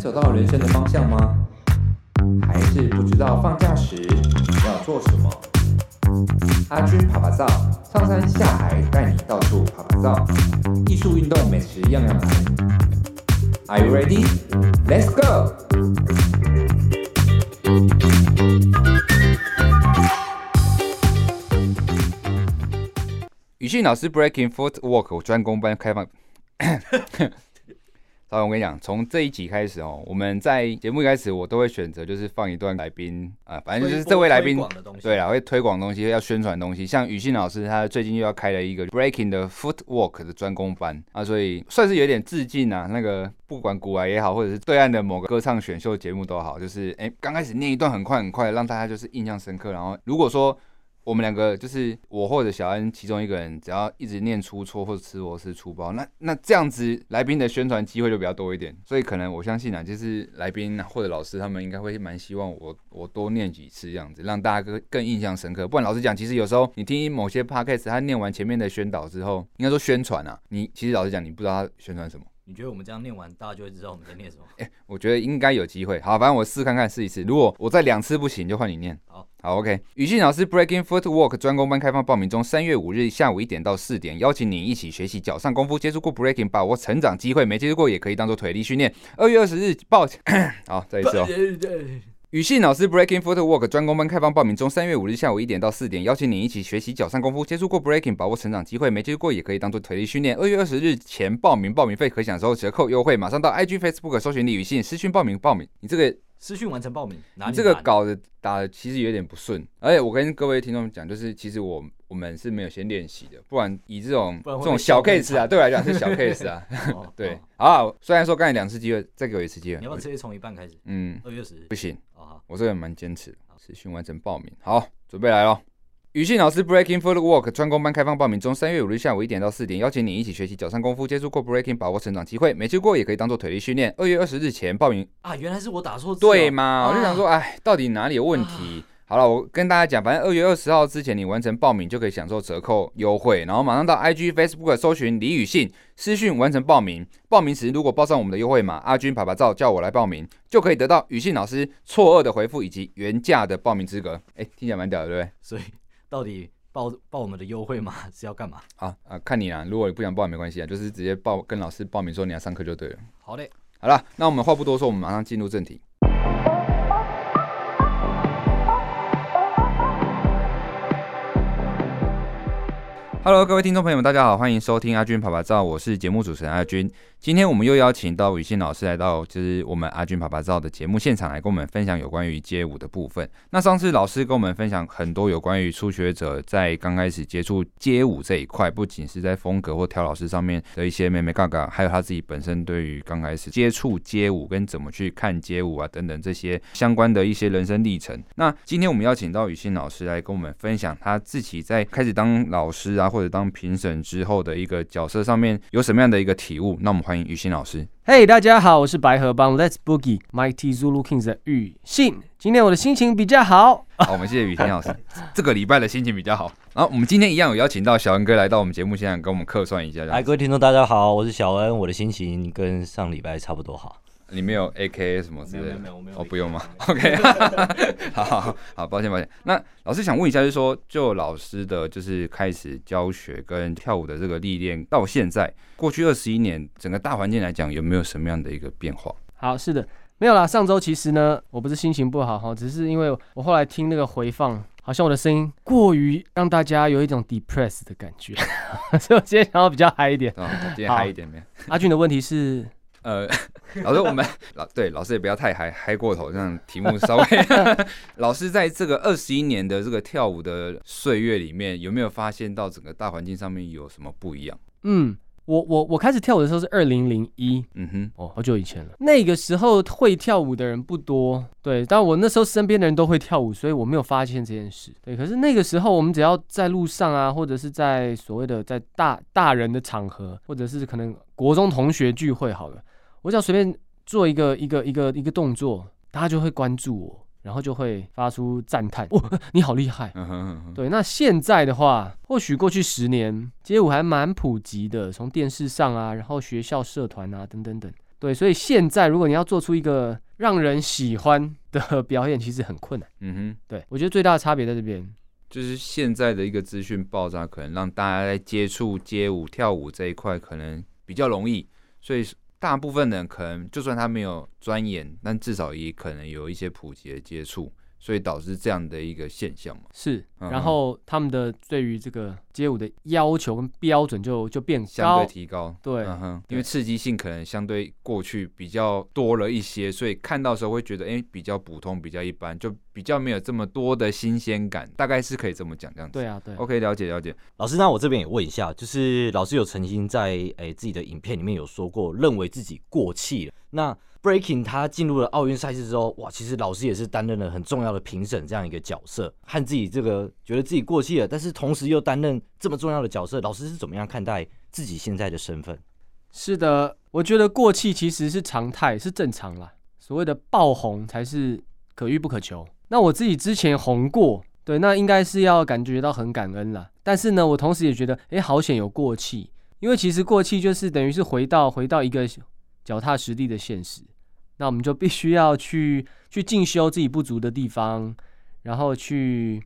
找到人生的方向吗？还是不知道放假时要做什么？阿军爬爬照，上山下海带你到处爬爬照，艺术、运动、美食样样来。Are you ready? Let's go! 语训老师 Breaking Footwork 专攻班开放。稍微我跟你讲，从这一集开始哦，我们在节目一开始，我都会选择就是放一段来宾啊，反正就是这位来宾，对啊，会推广东西，要宣传东西。像雨欣老师，他最近又要开了一个 Breaking 的 Footwork 的专攻班啊，所以算是有点致敬啊。那个不管古玩也好，或者是对岸的某个歌唱选秀节目都好，就是哎，刚开始念一段很快很快，让大家就是印象深刻。然后如果说我们两个就是我或者小安其中一个人，只要一直念出错或者吃螺丝出包，那那这样子来宾的宣传机会就比较多一点。所以可能我相信啊，就是来宾或者老师他们应该会蛮希望我我多念几次这样子，让大家更更印象深刻。不然老实讲，其实有时候你听某些 podcast，他念完前面的宣导之后，应该说宣传啊，你其实老实讲，你不知道他宣传什么。你觉得我们这样念完，大家就会知道我们在念什么？哎、欸，我觉得应该有机会。好，反正我试看看，试一次。如果我再两次不行，就换你念。好，好，OK。雨信老师 Breaking Footwork 专攻班开放报名中，三月五日下午一点到四点，邀请你一起学习脚上功夫，接触过 Breaking，把握成长机会，没接触过也可以当做腿力训练。二月二十日报，好，再一次哦。语训老师 Breaking Footwork 专攻班开放报名中，三月五日下午一点到四点，邀请你一起学习脚上功夫，接触过 Breaking，把握成长机会，没接触过也可以当做腿力训练。二月二十日前报名，报名费可享受折扣优惠，马上到 IG Facebook 搜寻李语信私讯报名报名。你这个私讯完成报名，你这个稿子打的其实有点不顺，而且我跟各位听众讲，就是其实我我们是没有先练习的，不然以这种这种小 case 啊，对我来讲是小 case 啊，对，好，虽然说刚才两次机会，再给我一次机会，你要不要直接从一半开始？嗯，二月十日不行。我这个人蛮坚持的，持续完成报名，好，准备来咯。语训老师 Breaking Footwork 专攻班开放报名中，三月五日下午一点到四点，邀请你一起学习脚上功夫，接触过 Breaking，把握成长机会，没接过也可以当做腿力训练。二月二十日前报名啊，原来是我打错字，对嘛？我就想说，哎，到底哪里有问题？好了，我跟大家讲，反正二月二十号之前你完成报名就可以享受折扣优惠，然后马上到 IG Facebook 搜寻李雨信，私讯完成报名。报名时如果报上我们的优惠码阿军爸爸照，叫我来报名，就可以得到雨信老师错愕的回复以及原价的报名资格。哎，听起来蛮屌的，对不对？所以到底报报我们的优惠码是要干嘛？啊啊，看你啦。如果你不想报也没关系啊，就是直接报跟老师报名说你要上课就对了。好嘞，好了，那我们话不多说，我们马上进入正题。Hello，各位听众朋友们，大家好，欢迎收听阿军跑拍照，我是节目主持人阿军。今天我们又邀请到雨欣老师来到，就是我们阿军爸爸照的节目现场来跟我们分享有关于街舞的部分。那上次老师跟我们分享很多有关于初学者在刚开始接触街舞这一块，不仅是在风格或跳老师上面的一些眉眉角角，还有他自己本身对于刚开始接触街舞跟怎么去看街舞啊等等这些相关的一些人生历程。那今天我们邀请到雨欣老师来跟我们分享他自己在开始当老师啊，或者当评审之后的一个角色上面有什么样的一个体悟。那我们。欢迎雨欣老师。嘿，大家好，我是白河帮 Let's Boogie Mighty Zulu Kings 的雨欣。今天我的心情比较好。好，我们谢谢雨欣老师。这个礼拜的心情比较好。然后我们今天一样有邀请到小恩哥来到我们节目现场，跟我们客串一下。来，各位听众大家好，我是小恩。我的心情跟上礼拜差不多好。你没有 A K A 什么之类的？没有没有，我没有。哦，不用吗？OK，好 好好，好，抱歉抱歉。那老师想问一下，就是说，就老师的就是开始教学跟跳舞的这个历练到现在，过去二十一年，整个大环境来讲，有没有什么样的一个变化？好，是的，没有啦。上周其实呢，我不是心情不好哈，只是因为我后来听那个回放，好像我的声音过于让大家有一种 depressed 的感觉，所以我今天想要比较嗨一点。啊、哦，今天嗨一点没？阿俊的问题是？呃，老师，我们老对老师也不要太嗨嗨过头，这样题目稍微。老师在这个二十一年的这个跳舞的岁月里面，有没有发现到整个大环境上面有什么不一样？嗯，我我我开始跳舞的时候是二零零一，嗯哼，哦，好久以前了。那个时候会跳舞的人不多，对，但我那时候身边的人都会跳舞，所以我没有发现这件事。对，可是那个时候我们只要在路上啊，或者是在所谓的在大大人的场合，或者是可能国中同学聚会，好了。我只要随便做一个一个一个一个动作，大家就会关注我，然后就会发出赞叹：“哦，你好厉害！”对，那现在的话，或许过去十年街舞还蛮普及的，从电视上啊，然后学校社团啊等等等。对，所以现在如果你要做出一个让人喜欢的 表演，其实很困难。嗯哼，对，我觉得最大的差别在这边，就是现在的一个资讯爆炸，可能让大家在接触街舞、跳舞这一块可能比较容易，所以大部分人可能就算他没有钻研，但至少也可能有一些普及的接触。所以导致这样的一个现象嘛，是，然后他们的对于这个街舞的要求跟标准就就变高，相对提高，对，嗯哼，因为刺激性可能相对过去比较多了一些，所以看到时候会觉得，哎，比较普通，比较一般，就比较没有这么多的新鲜感，大概是可以这么讲这样子。对啊，对，OK，了解了解。老师，那我这边也问一下，就是老师有曾经在诶自己的影片里面有说过，认为自己过气了，那。Breaking，他进入了奥运赛事之后，哇，其实老师也是担任了很重要的评审这样一个角色，和自己这个觉得自己过气了，但是同时又担任这么重要的角色，老师是怎么样看待自己现在的身份？是的，我觉得过气其实是常态，是正常啦。所谓的爆红才是可遇不可求。那我自己之前红过，对，那应该是要感觉到很感恩啦。但是呢，我同时也觉得，哎，好险有过气，因为其实过气就是等于是回到回到一个。脚踏实地的现实，那我们就必须要去去进修自己不足的地方，然后去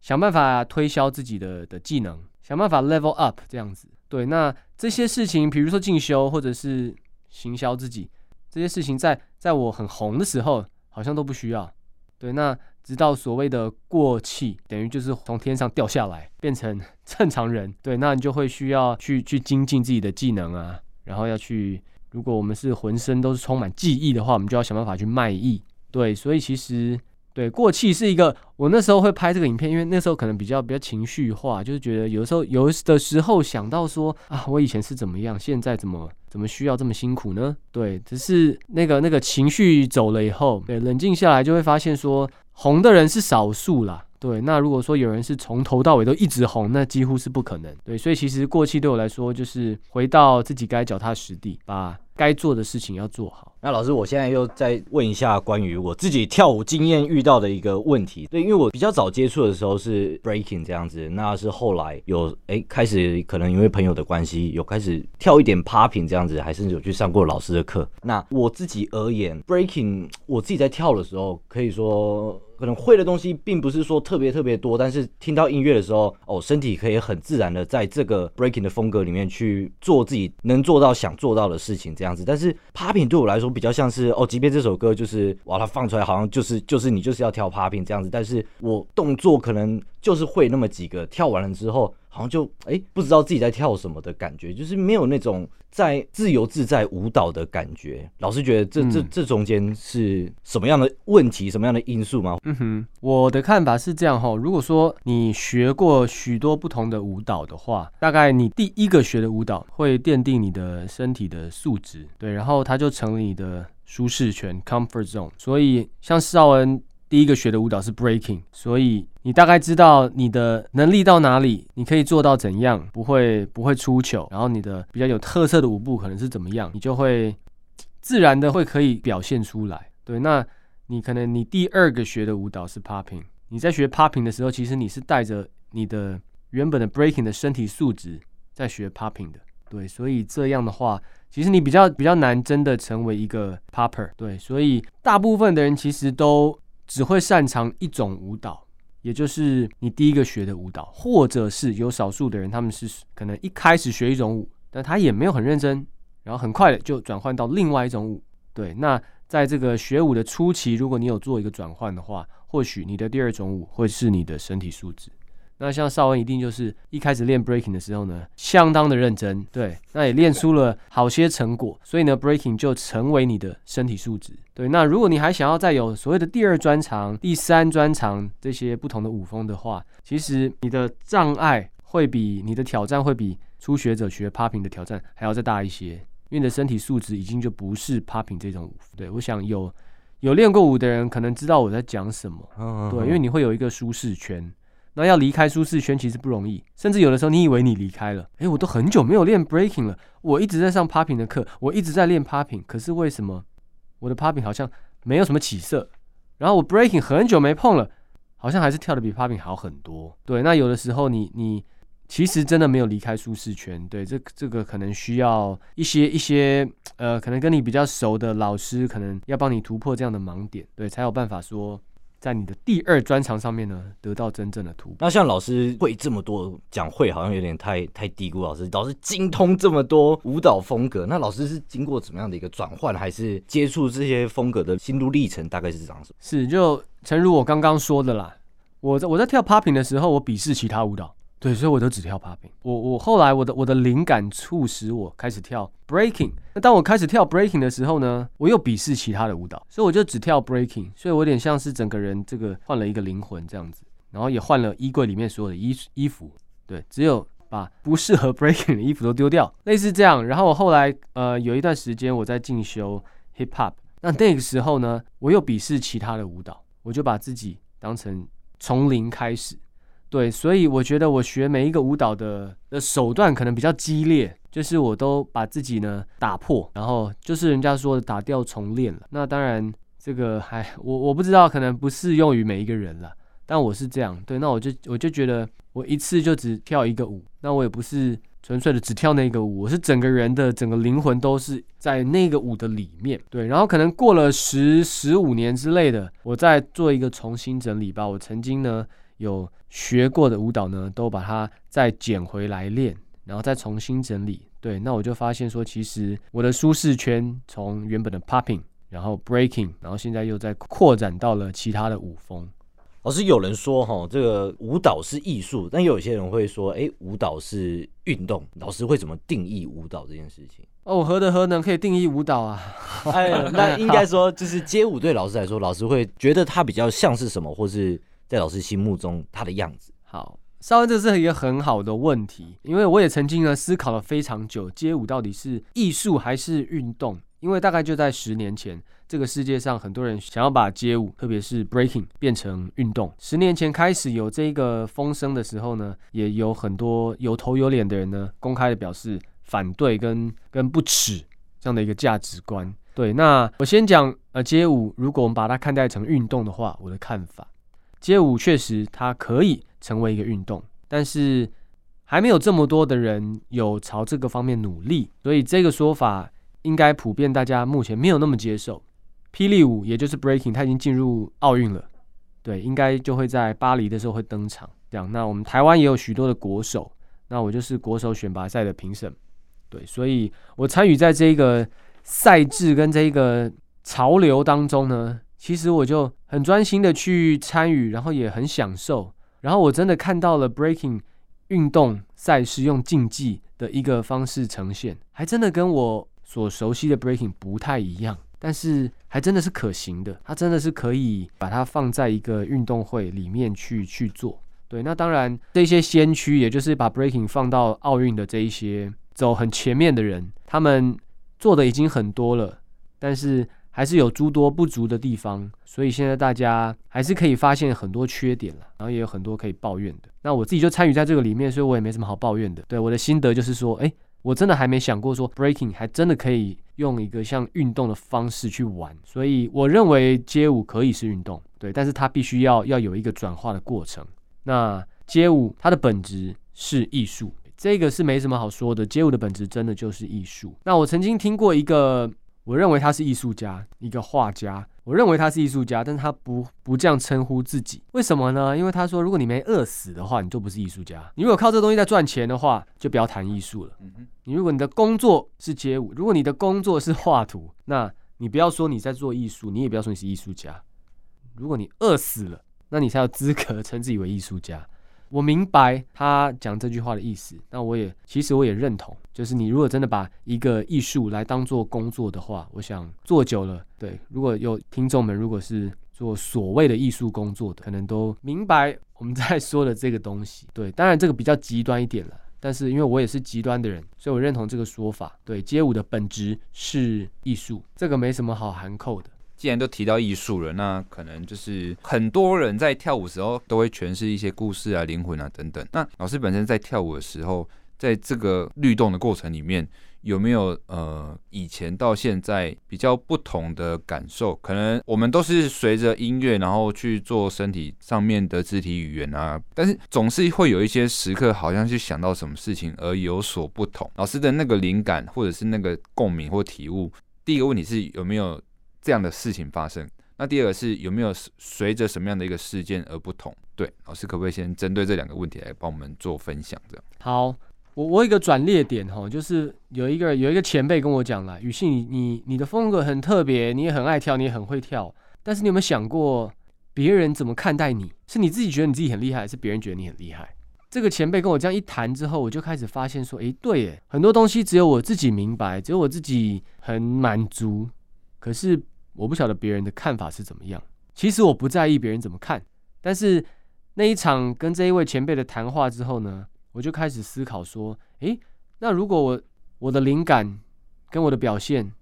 想办法推销自己的的技能，想办法 level up 这样子。对，那这些事情，比如说进修或者是行销自己，这些事情在在我很红的时候，好像都不需要。对，那直到所谓的过气，等于就是从天上掉下来，变成正常人。对，那你就会需要去去精进自己的技能啊，然后要去。如果我们是浑身都是充满记忆的话，我们就要想办法去卖艺。对，所以其实对过气是一个，我那时候会拍这个影片，因为那时候可能比较比较情绪化，就是觉得有的时候有的时候想到说啊，我以前是怎么样，现在怎么怎么需要这么辛苦呢？对，只是那个那个情绪走了以后，对，冷静下来就会发现说，红的人是少数啦。对，那如果说有人是从头到尾都一直红，那几乎是不可能。对，所以其实过气对我来说，就是回到自己该脚踏实地，把该做的事情要做好。那老师，我现在又再问一下关于我自己跳舞经验遇到的一个问题。对，因为我比较早接触的时候是 breaking 这样子，那是后来有哎开始可能因为朋友的关系有开始跳一点 popping 这样子，还甚至有去上过老师的课。那我自己而言，breaking 我自己在跳的时候，可以说。可能会的东西并不是说特别特别多，但是听到音乐的时候，哦，身体可以很自然的在这个 breaking 的风格里面去做自己能做到想做到的事情，这样子。但是 popping 对我来说比较像是，哦，即便这首歌就是哇，它放出来好像就是就是你就是要跳 popping 这样子，但是我动作可能就是会那么几个，跳完了之后。好像就哎、欸，不知道自己在跳什么的感觉，就是没有那种在自由自在舞蹈的感觉。老师觉得这这这中间是什么样的问题，什么样的因素吗？嗯哼，我的看法是这样哈。如果说你学过许多不同的舞蹈的话，大概你第一个学的舞蹈会奠定你的身体的素质，对，然后它就成了你的舒适圈 （comfort zone）。所以像少恩。第一个学的舞蹈是 breaking，所以你大概知道你的能力到哪里，你可以做到怎样，不会不会出糗，然后你的比较有特色的舞步可能是怎么样，你就会自然的会可以表现出来。对，那你可能你第二个学的舞蹈是 popping，你在学 popping 的时候，其实你是带着你的原本的 breaking 的身体素质在学 popping 的。对，所以这样的话，其实你比较比较难真的成为一个 popper。对，所以大部分的人其实都。只会擅长一种舞蹈，也就是你第一个学的舞蹈，或者是有少数的人，他们是可能一开始学一种舞，但他也没有很认真，然后很快的就转换到另外一种舞。对，那在这个学舞的初期，如果你有做一个转换的话，或许你的第二种舞会是你的身体素质。那像邵恩一定就是一开始练 breaking 的时候呢，相当的认真，对，那也练出了好些成果，所以呢，breaking 就成为你的身体素质。对，那如果你还想要再有所谓的第二专长、第三专长这些不同的舞风的话，其实你的障碍会比你的挑战会比初学者学 popping 的挑战还要再大一些，因为你的身体素质已经就不是 popping 这种舞。对，我想有有练过舞的人可能知道我在讲什么，对，因为你会有一个舒适圈。那要离开舒适圈其实不容易，甚至有的时候你以为你离开了，诶，我都很久没有练 breaking 了，我一直在上 popping 的课，我一直在练 popping，可是为什么我的 popping 好像没有什么起色？然后我 breaking 很久没碰了，好像还是跳的比 popping 好很多。对，那有的时候你你其实真的没有离开舒适圈。对，这这个可能需要一些一些呃，可能跟你比较熟的老师，可能要帮你突破这样的盲点，对，才有办法说。在你的第二专长上面呢，得到真正的突破。那像老师会这么多，讲会好像有点太太低估老师。老师精通这么多舞蹈风格，那老师是经过怎么样的一个转换，还是接触这些风格的心路历程？大概是这样子。是，就诚如我刚刚说的啦，我在我在跳 popping 的时候，我鄙视其他舞蹈。对，所以我都只跳 popping。我我后来我的我的灵感促使我开始跳 breaking。那当我开始跳 breaking 的时候呢，我又鄙视其他的舞蹈，所以我就只跳 breaking。所以我有点像是整个人这个换了一个灵魂这样子，然后也换了衣柜里面所有的衣衣服。对，只有把不适合 breaking 的衣服都丢掉，类似这样。然后我后来呃有一段时间我在进修 hip hop，那那个时候呢，我又鄙视其他的舞蹈，我就把自己当成从零开始。对，所以我觉得我学每一个舞蹈的的手段可能比较激烈，就是我都把自己呢打破，然后就是人家说的打掉重练了。那当然这个还我我不知道，可能不适用于每一个人了，但我是这样。对，那我就我就觉得我一次就只跳一个舞，那我也不是纯粹的只跳那个舞，我是整个人的整个灵魂都是在那个舞的里面。对，然后可能过了十十五年之类的，我再做一个重新整理吧。我曾经呢。有学过的舞蹈呢，都把它再捡回来练，然后再重新整理。对，那我就发现说，其实我的舒适圈从原本的 popping，然后 breaking，然后现在又在扩展到了其他的舞风。老师，有人说哈，这个舞蹈是艺术，但有些人会说，哎，舞蹈是运动。老师会怎么定义舞蹈这件事情？哦，何德何能可以定义舞蹈啊？哎，那应该说，就是街舞对老师来说，老师会觉得它比较像是什么，或是？在老师心目中，他的样子。好，稍微这是一个很好的问题，因为我也曾经呢思考了非常久，街舞到底是艺术还是运动？因为大概就在十年前，这个世界上很多人想要把街舞，特别是 breaking 变成运动。十年前开始有这个风声的时候呢，也有很多有头有脸的人呢，公开的表示反对跟跟不耻这样的一个价值观。对，那我先讲呃，街舞如果我们把它看待成运动的话，我的看法。街舞确实它可以成为一个运动，但是还没有这么多的人有朝这个方面努力，所以这个说法应该普遍大家目前没有那么接受。霹雳舞也就是 breaking，它已经进入奥运了，对，应该就会在巴黎的时候会登场。这样，那我们台湾也有许多的国手，那我就是国手选拔赛的评审，对，所以我参与在这个赛制跟这个潮流当中呢。其实我就很专心的去参与，然后也很享受。然后我真的看到了 breaking 运动赛事用竞技的一个方式呈现，还真的跟我所熟悉的 breaking 不太一样，但是还真的是可行的。它真的是可以把它放在一个运动会里面去去做。对，那当然这些先驱，也就是把 breaking 放到奥运的这一些走很前面的人，他们做的已经很多了，但是。还是有诸多不足的地方，所以现在大家还是可以发现很多缺点了，然后也有很多可以抱怨的。那我自己就参与在这个里面，所以我也没什么好抱怨的。对，我的心得就是说，诶，我真的还没想过说 breaking 还真的可以用一个像运动的方式去玩，所以我认为街舞可以是运动，对，但是它必须要要有一个转化的过程。那街舞它的本质是艺术，这个是没什么好说的，街舞的本质真的就是艺术。那我曾经听过一个。我认为他是艺术家，一个画家。我认为他是艺术家，但是他不不这样称呼自己。为什么呢？因为他说，如果你没饿死的话，你就不是艺术家。你如果靠这东西在赚钱的话，就不要谈艺术了。你如果你的工作是街舞，如果你的工作是画图，那你不要说你在做艺术，你也不要说你是艺术家。如果你饿死了，那你才有资格称自己为艺术家。我明白他讲这句话的意思，那我也其实我也认同，就是你如果真的把一个艺术来当做工作的话，我想做久了，对，如果有听众们如果是做所谓的艺术工作的，可能都明白我们在说的这个东西。对，当然这个比较极端一点了，但是因为我也是极端的人，所以我认同这个说法。对，街舞的本质是艺术，这个没什么好含扣的。既然都提到艺术了，那可能就是很多人在跳舞时候都会诠释一些故事啊、灵魂啊等等。那老师本身在跳舞的时候，在这个律动的过程里面，有没有呃以前到现在比较不同的感受？可能我们都是随着音乐，然后去做身体上面的肢体语言啊，但是总是会有一些时刻，好像去想到什么事情而有所不同。老师的那个灵感或者是那个共鸣或体悟，第一个问题是有没有这样的事情发生？那第二个是有没有随着什么样的一个事件而不同？对，老师可不可以先针对这两个问题来帮我们做分享？这样好，我我有一个转捩点哈，就是有一个有一个前辈跟我讲了，宇信你你你的风格很特别，你也很爱跳，你也很会跳，但是你有没有想过别人怎么看待你？是你自己觉得你自己很厉害，还是别人觉得你很厉害？这个前辈跟我这样一谈之后，我就开始发现说，诶，对耶，很多东西只有我自己明白，只有我自己很满足，可是。我不晓得别人的看法是怎么样。其实我不在意别人怎么看，但是那一场跟这一位前辈的谈话之后呢，我就开始思考说：诶，那如果我我的灵感跟我的表现，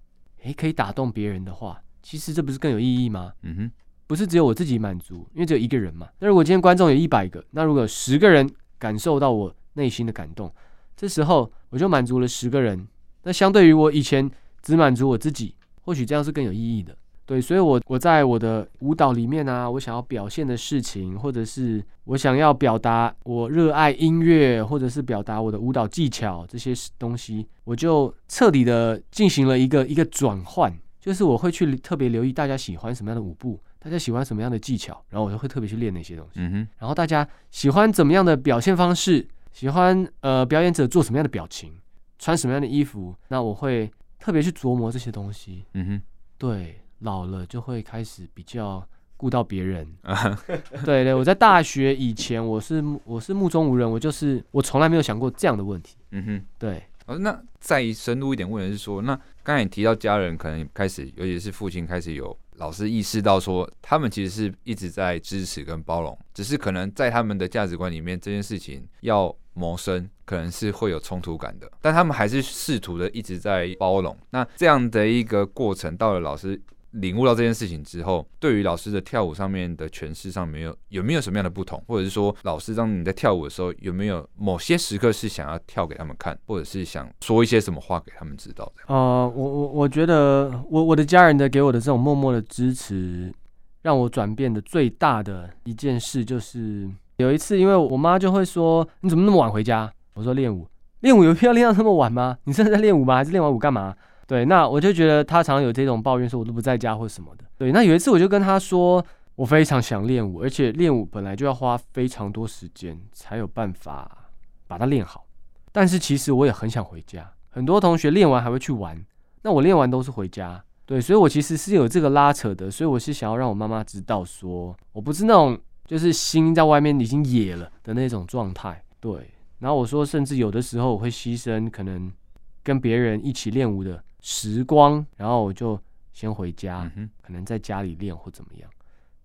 诶，可以打动别人的话，其实这不是更有意义吗？嗯哼，不是只有我自己满足，因为只有一个人嘛。那如果今天观众有一百个，那如果十个人感受到我内心的感动，这时候我就满足了十个人。那相对于我以前只满足我自己，或许这样是更有意义的。对，所以我，我我在我的舞蹈里面啊，我想要表现的事情，或者是我想要表达我热爱音乐，或者是表达我的舞蹈技巧这些东西，我就彻底的进行了一个一个转换，就是我会去特别留意大家喜欢什么样的舞步，大家喜欢什么样的技巧，然后我就会特别去练那些东西。嗯哼。然后大家喜欢怎么样的表现方式，喜欢呃表演者做什么样的表情，穿什么样的衣服，那我会特别去琢磨这些东西。嗯哼。对。老了就会开始比较顾到别人，对对，我在大学以前我是我是目中无人，我就是我从来没有想过这样的问题。嗯哼，对。哦，那再深入一点问的是说，那刚才你提到家人可能开始，尤其是父亲开始有老师意识到说，他们其实是一直在支持跟包容，只是可能在他们的价值观里面，这件事情要谋生可能是会有冲突感的，但他们还是试图的一直在包容。那这样的一个过程，到了老师。领悟到这件事情之后，对于老师的跳舞上面的诠释上面有有没有什么样的不同，或者是说，老师当你在跳舞的时候，有没有某些时刻是想要跳给他们看，或者是想说一些什么话给他们知道的？呃，我我我觉得我我的家人的给我的这种默默的支持，让我转变的最大的一件事，就是有一次，因为我妈就会说：“你怎么那么晚回家？”我说：“练舞，练舞有必要练到那么晚吗？你现在在练舞吗？还是练完舞干嘛？”对，那我就觉得他常常有这种抱怨，说我都不在家或什么的。对，那有一次我就跟他说，我非常想练舞，而且练舞本来就要花非常多时间才有办法把它练好。但是其实我也很想回家，很多同学练完还会去玩，那我练完都是回家。对，所以我其实是有这个拉扯的，所以我是想要让我妈妈知道说，我不是那种就是心在外面已经野了的那种状态。对，然后我说，甚至有的时候我会牺牲可能跟别人一起练舞的时光，然后我就先回家，可能在家里练或怎么样。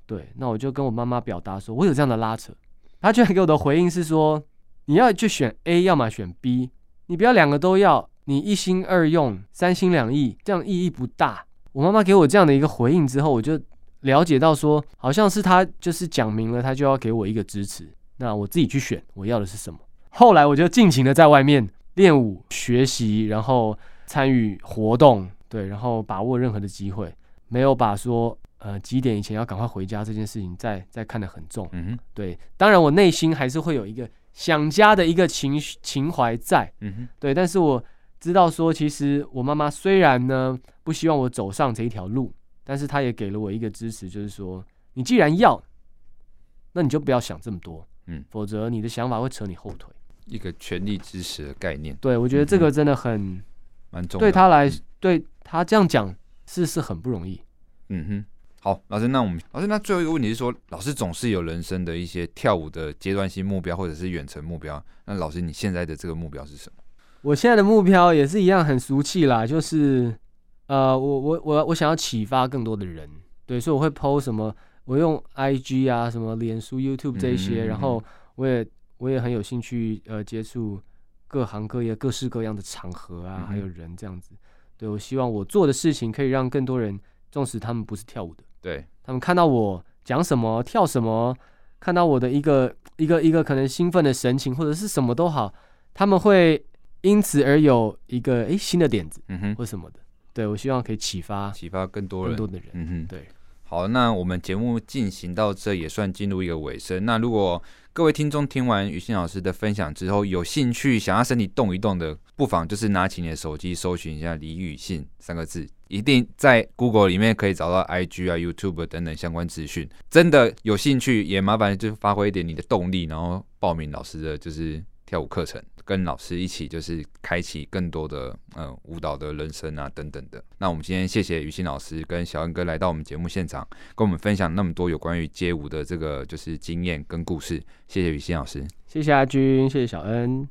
对，那我就跟我妈妈表达说，我有这样的拉扯。她居然给我的回应是说，你要去选 A，要么选 B，你不要两个都要，你一心二用，三心两意，这样意义不大。我妈妈给我这样的一个回应之后，我就了解到说，好像是她就是讲明了，她就要给我一个支持。那我自己去选，我要的是什么？后来我就尽情的在外面练舞、学习，然后。参与活动，对，然后把握任何的机会，没有把说呃几点以前要赶快回家这件事情再再看得很重，嗯哼，对，当然我内心还是会有一个想家的一个情绪情怀在，嗯哼，对，但是我知道说其实我妈妈虽然呢不希望我走上这一条路，但是她也给了我一个支持，就是说你既然要，那你就不要想这么多，嗯，否则你的想法会扯你后腿，一个全力支持的概念，对，我觉得这个真的很。嗯蛮重，对他来，对他这样讲是是很不容易。嗯哼，好，老师，那我们老师，那最后一个问题是说，老师总是有人生的一些跳舞的阶段性目标或者是远程目标。那老师，你现在的这个目标是什么？我现在的目标也是一样很俗气啦，就是呃，我我我我想要启发更多的人，对，所以我会 PO 什么，我用 IG 啊，什么脸书、YouTube 这些，嗯、然后我也我也很有兴趣呃接触。各行各业、各式各样的场合啊，还有人这样子，对，我希望我做的事情可以让更多人，纵使他们不是跳舞的，对，他们看到我讲什么、跳什么，看到我的一个一个一个可能兴奋的神情或者是什么都好，他们会因此而有一个哎新的点子，嗯哼，或什么的。对，我希望可以启发启发更多人，更多的人。嗯哼，对。好，那我们节目进行到这也算进入一个尾声。那如果各位听众听完予信老师的分享之后，有兴趣想要身体动一动的，不妨就是拿起你的手机搜寻一下李雨信三个字，一定在 Google 里面可以找到 IG 啊、YouTube 等等相关资讯。真的有兴趣，也麻烦就发挥一点你的动力，然后报名老师的就是跳舞课程。跟老师一起，就是开启更多的嗯舞蹈的人生啊等等的。那我们今天谢谢雨欣老师跟小恩哥来到我们节目现场，跟我们分享那么多有关于街舞的这个就是经验跟故事。谢谢雨欣老师，谢谢阿军，谢谢小恩。